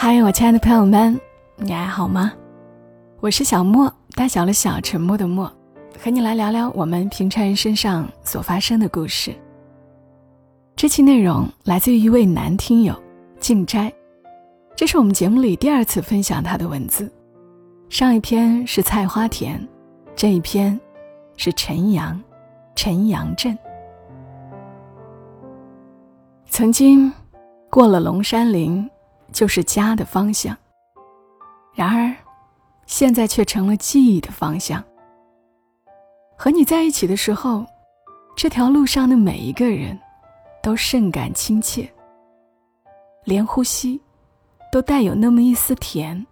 嗨，我亲爱的朋友们，你还好吗？我是小莫，大小的小，沉默的默，和你来聊聊我们平常人身上所发生的故事。这期内容来自于一位男听友静斋，这是我们节目里第二次分享他的文字。上一篇是菜花田，这一篇是陈阳，陈阳镇。曾经过了龙山林。就是家的方向。然而，现在却成了记忆的方向。和你在一起的时候，这条路上的每一个人，都甚感亲切。连呼吸，都带有那么一丝甜。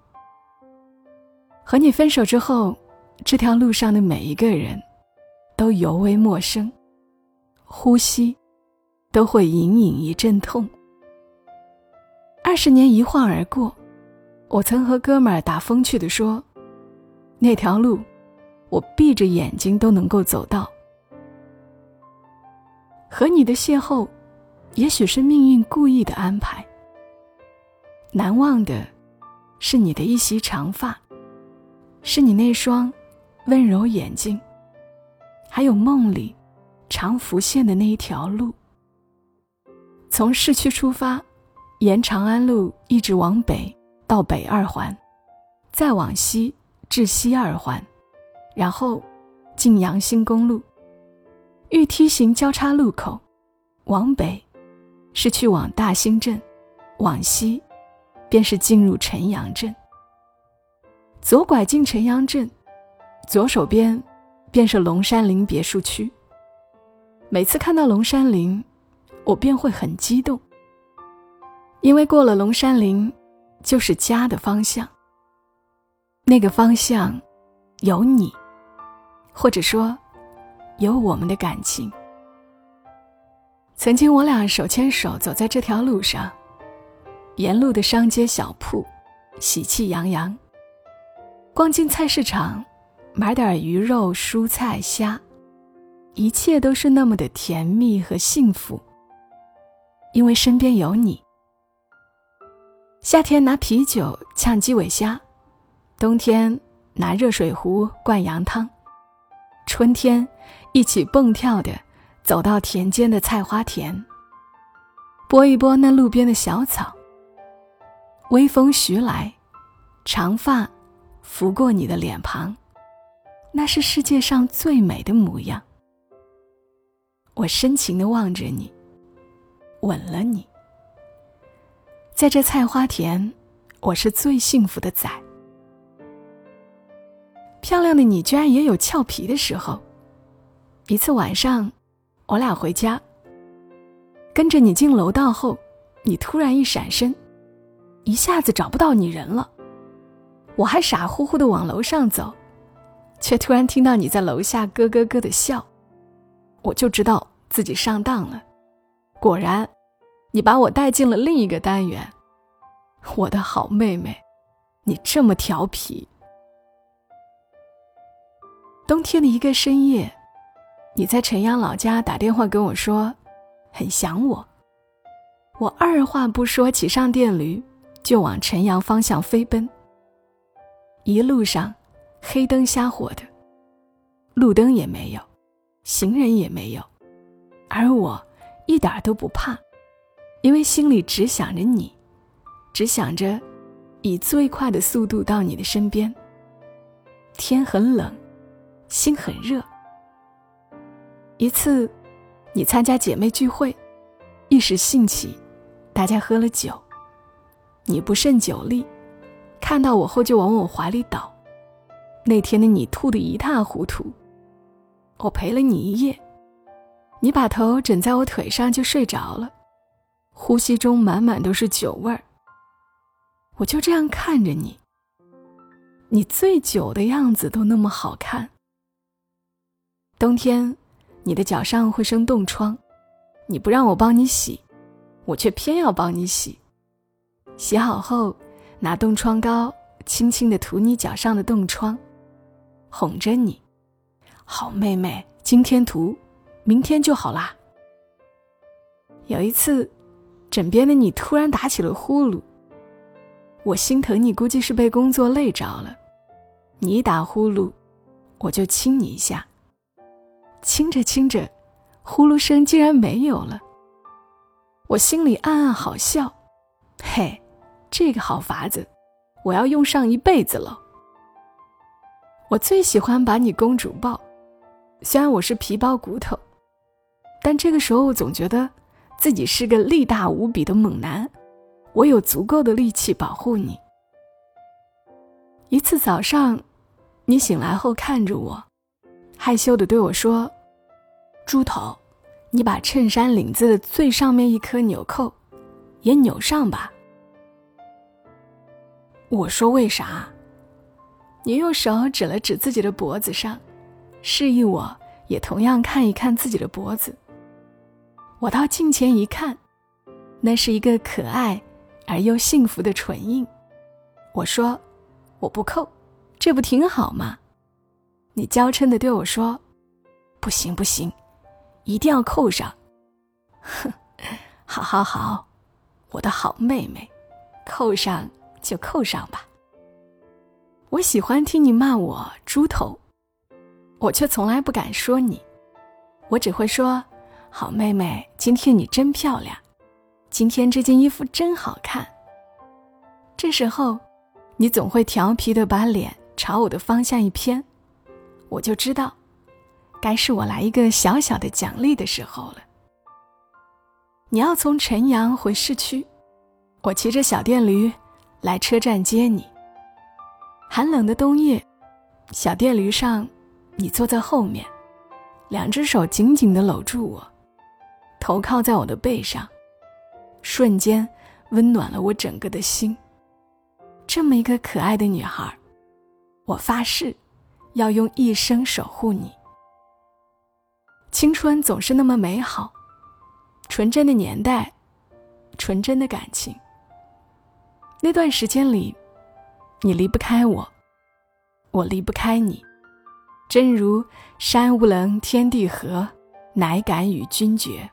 和你分手之后，这条路上的每一个人，都尤为陌生。呼吸，都会隐隐一阵痛。二十年一晃而过，我曾和哥们儿打风趣的说：“那条路，我闭着眼睛都能够走到。”和你的邂逅，也许是命运故意的安排。难忘的，是你的一袭长发，是你那双温柔眼睛，还有梦里常浮现的那一条路。从市区出发。沿长安路一直往北到北二环，再往西至西二环，然后进阳新公路，遇梯形交叉路口，往北是去往大兴镇，往西便是进入陈阳镇。左拐进陈阳镇，左手边便是龙山林别墅区。每次看到龙山林，我便会很激动。因为过了龙山林，就是家的方向。那个方向，有你，或者说，有我们的感情。曾经我俩手牵手走在这条路上，沿路的商街小铺，喜气洋洋。逛进菜市场，买点鱼肉、蔬菜、虾，一切都是那么的甜蜜和幸福。因为身边有你。夏天拿啤酒呛鸡尾虾，冬天拿热水壶灌羊汤，春天一起蹦跳的走到田间的菜花田，拨一拨那路边的小草。微风徐来，长发拂过你的脸庞，那是世界上最美的模样。我深情的望着你，吻了你。在这菜花田，我是最幸福的仔。漂亮的你居然也有俏皮的时候。一次晚上，我俩回家，跟着你进楼道后，你突然一闪身，一下子找不到你人了。我还傻乎乎的往楼上走，却突然听到你在楼下咯咯咯的笑，我就知道自己上当了。果然。你把我带进了另一个单元，我的好妹妹，你这么调皮。冬天的一个深夜，你在陈阳老家打电话跟我说，很想我。我二话不说，骑上电驴就往陈阳方向飞奔。一路上黑灯瞎火的，路灯也没有，行人也没有，而我一点都不怕。因为心里只想着你，只想着以最快的速度到你的身边。天很冷，心很热。一次，你参加姐妹聚会，一时兴起，大家喝了酒，你不胜酒力，看到我后就往我怀里倒。那天的你吐得一塌糊涂，我陪了你一夜，你把头枕在我腿上就睡着了。呼吸中满满都是酒味儿。我就这样看着你，你醉酒的样子都那么好看。冬天，你的脚上会生冻疮，你不让我帮你洗，我却偏要帮你洗。洗好后，拿冻疮膏轻轻的涂你脚上的冻疮，哄着你，好妹妹，今天涂，明天就好啦。有一次。枕边的你突然打起了呼噜，我心疼你，估计是被工作累着了。你打呼噜，我就亲你一下。亲着亲着，呼噜声竟然没有了。我心里暗暗好笑，嘿，这个好法子，我要用上一辈子了。我最喜欢把你公主抱，虽然我是皮包骨头，但这个时候我总觉得自己是个力大无比的猛男，我有足够的力气保护你。一次早上，你醒来后看着我，害羞的对我说：“猪头，你把衬衫领子的最上面一颗纽扣也扭上吧。”我说：“为啥？”你用手指了指自己的脖子上，示意我也同样看一看自己的脖子。我到镜前一看，那是一个可爱而又幸福的唇印。我说：“我不扣，这不挺好吗？”你娇嗔的对我说：“不行不行，一定要扣上。”哼，好好好，我的好妹妹，扣上就扣上吧。我喜欢听你骂我猪头，我却从来不敢说你，我只会说：“好妹妹，今天你真漂亮，今天这件衣服真好看。”这时候，你总会调皮的把脸朝我的方向一偏，我就知道，该是我来一个小小的奖励的时候了。你要从晨阳回市区，我骑着小电驴来车站接你。寒冷的冬夜，小电驴上，你坐在后面，两只手紧紧的搂住我，头靠在我的背上，瞬间温暖了我整个的心。这么一个可爱的女孩，我发誓要用一生守护你。青春总是那么美好，纯真的年代，纯真的感情。那段时间里。你离不开我，我离不开你。真如山无棱，天地合，乃敢与君绝。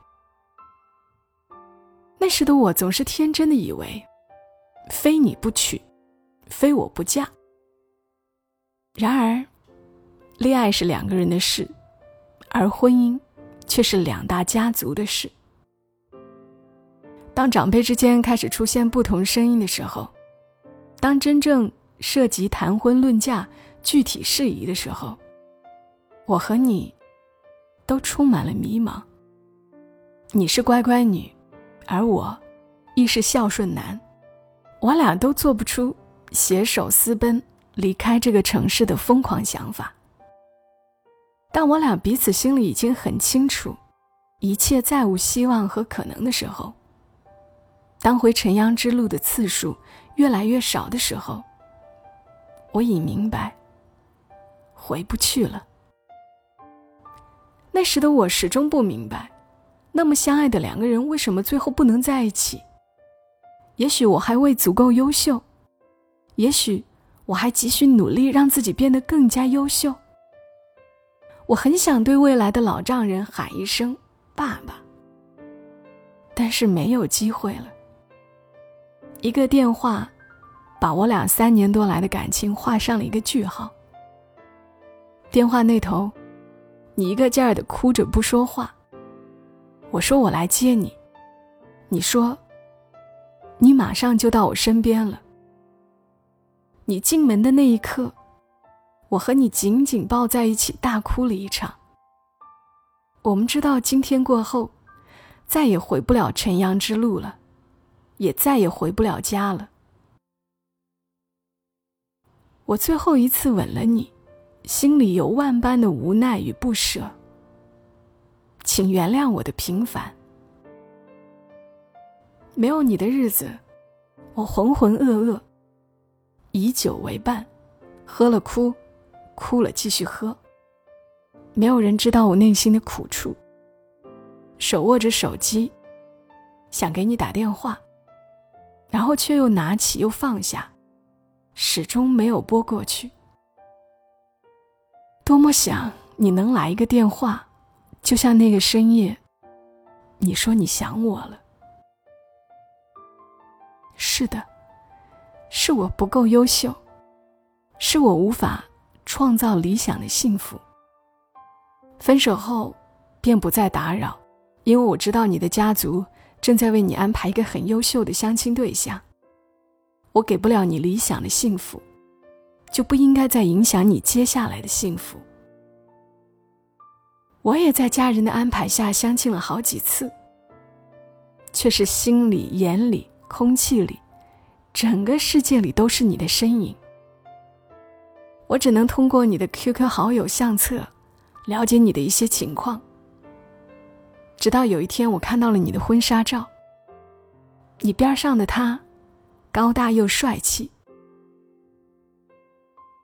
那时的我总是天真的以为，非你不娶，非我不嫁。然而，恋爱是两个人的事，而婚姻却是两大家族的事。当长辈之间开始出现不同声音的时候。当真正涉及谈婚论嫁具体事宜的时候，我和你都充满了迷茫。你是乖乖女，而我亦是孝顺男，我俩都做不出携手私奔离开这个城市的疯狂想法。但我俩彼此心里已经很清楚，一切再无希望和可能的时候，当回尘央之路的次数。越来越少的时候，我已明白，回不去了。那时的我始终不明白，那么相爱的两个人为什么最后不能在一起？也许我还未足够优秀，也许我还急需努力让自己变得更加优秀。我很想对未来的老丈人喊一声“爸爸”，但是没有机会了。一个电话，把我俩三年多来的感情画上了一个句号。电话那头，你一个劲儿的哭着不说话。我说我来接你，你说，你马上就到我身边了。你进门的那一刻，我和你紧紧抱在一起，大哭了一场。我们知道今天过后，再也回不了晨阳之路了。也再也回不了家了。我最后一次吻了你，心里有万般的无奈与不舍。请原谅我的平凡。没有你的日子，我浑浑噩噩。以酒为伴，喝了哭，哭了继续喝。没有人知道我内心的苦处。手握着手机，想给你打电话。然后却又拿起又放下，始终没有拨过去。多么想你能来一个电话，就像那个深夜，你说你想我了。是的，是我不够优秀，是我无法创造理想的幸福。分手后，便不再打扰，因为我知道你的家族正在为你安排一个很优秀的相亲对象。我给不了你理想的幸福，就不应该再影响你接下来的幸福。我也在家人的安排下相亲了好几次，却是心里、眼里、空气里。整个世界里都是你的身影，我只能通过你的 QQ 好友相册，了解你的一些情况。直到有一天，我看到了你的婚纱照，你边上的他，高大又帅气。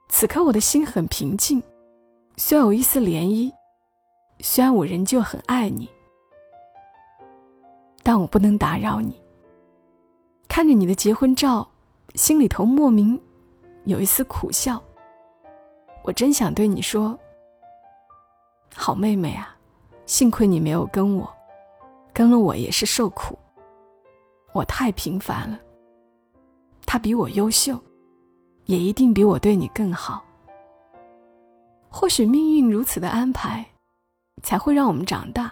此刻我的心很平静，虽有一丝涟漪，虽然我仍旧很爱你，但我不能打扰你。看着你的结婚照，心里头莫名有一丝苦笑。我真想对你说：“好妹妹啊，幸亏你没有跟我，跟了我也是受苦。我太平凡了。他比我优秀，也一定比我对你更好。或许命运如此的安排，才会让我们长大，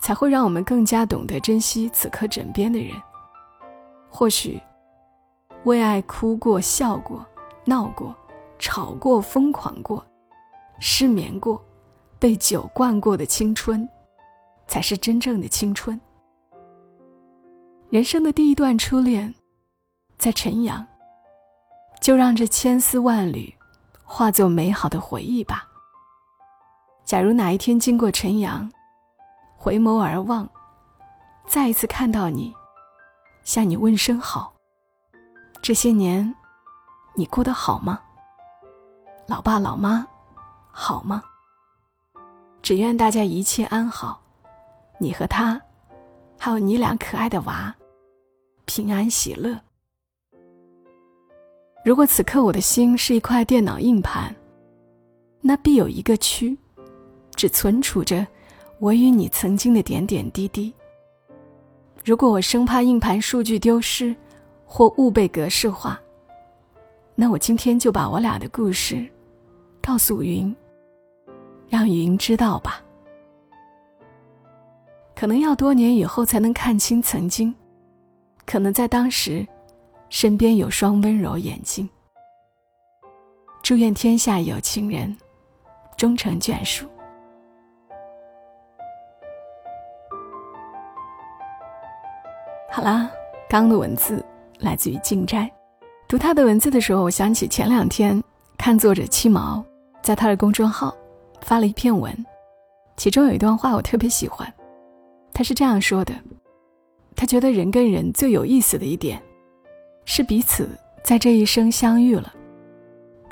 才会让我们更加懂得珍惜此刻枕边的人。”或许，为爱哭过、笑过、闹过、吵过、疯狂过、失眠过、被酒灌过的青春，才是真正的青春。人生的第一段初恋，在晨阳，就让这千丝万缕化作美好的回忆吧。假如哪一天经过晨阳，回眸而望，再一次看到你。向你问声好。这些年，你过得好吗？老爸老妈，好吗？只愿大家一切安好，你和他，还有你俩可爱的娃，平安喜乐。如果此刻我的心是一块电脑硬盘，那必有一个区，只存储着我与你曾经的点点滴滴。如果我生怕硬盘数据丢失，或误被格式化，那我今天就把我俩的故事告诉云，让云知道吧。可能要多年以后才能看清曾经，可能在当时，身边有双温柔眼睛。祝愿天下有情人终成眷属。好啦，刚的文字来自于静斋。读他的文字的时候，我想起前两天看作者七毛在他的公众号发了一篇文，其中有一段话我特别喜欢。他是这样说的：他觉得人跟人最有意思的一点，是彼此在这一生相遇了，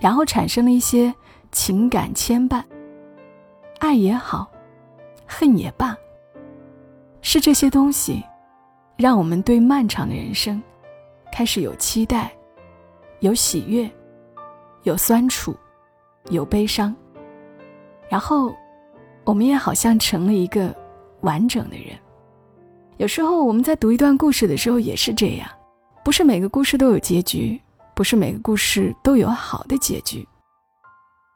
然后产生了一些情感牵绊，爱也好，恨也罢，是这些东西。让我们对漫长的人生开始有期待，有喜悦，有酸楚，有悲伤。然后，我们也好像成了一个完整的人。有时候我们在读一段故事的时候也是这样，不是每个故事都有结局，不是每个故事都有好的结局。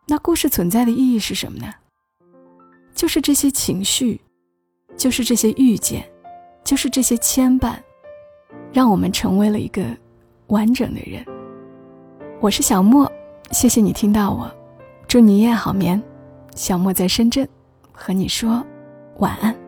那故事存在的意义是什么呢？就是这些情绪，就是这些遇见。就是这些牵绊，让我们成为了一个完整的人。我是小莫，谢谢你听到我，祝你一夜好眠。小莫在深圳，和你说晚安。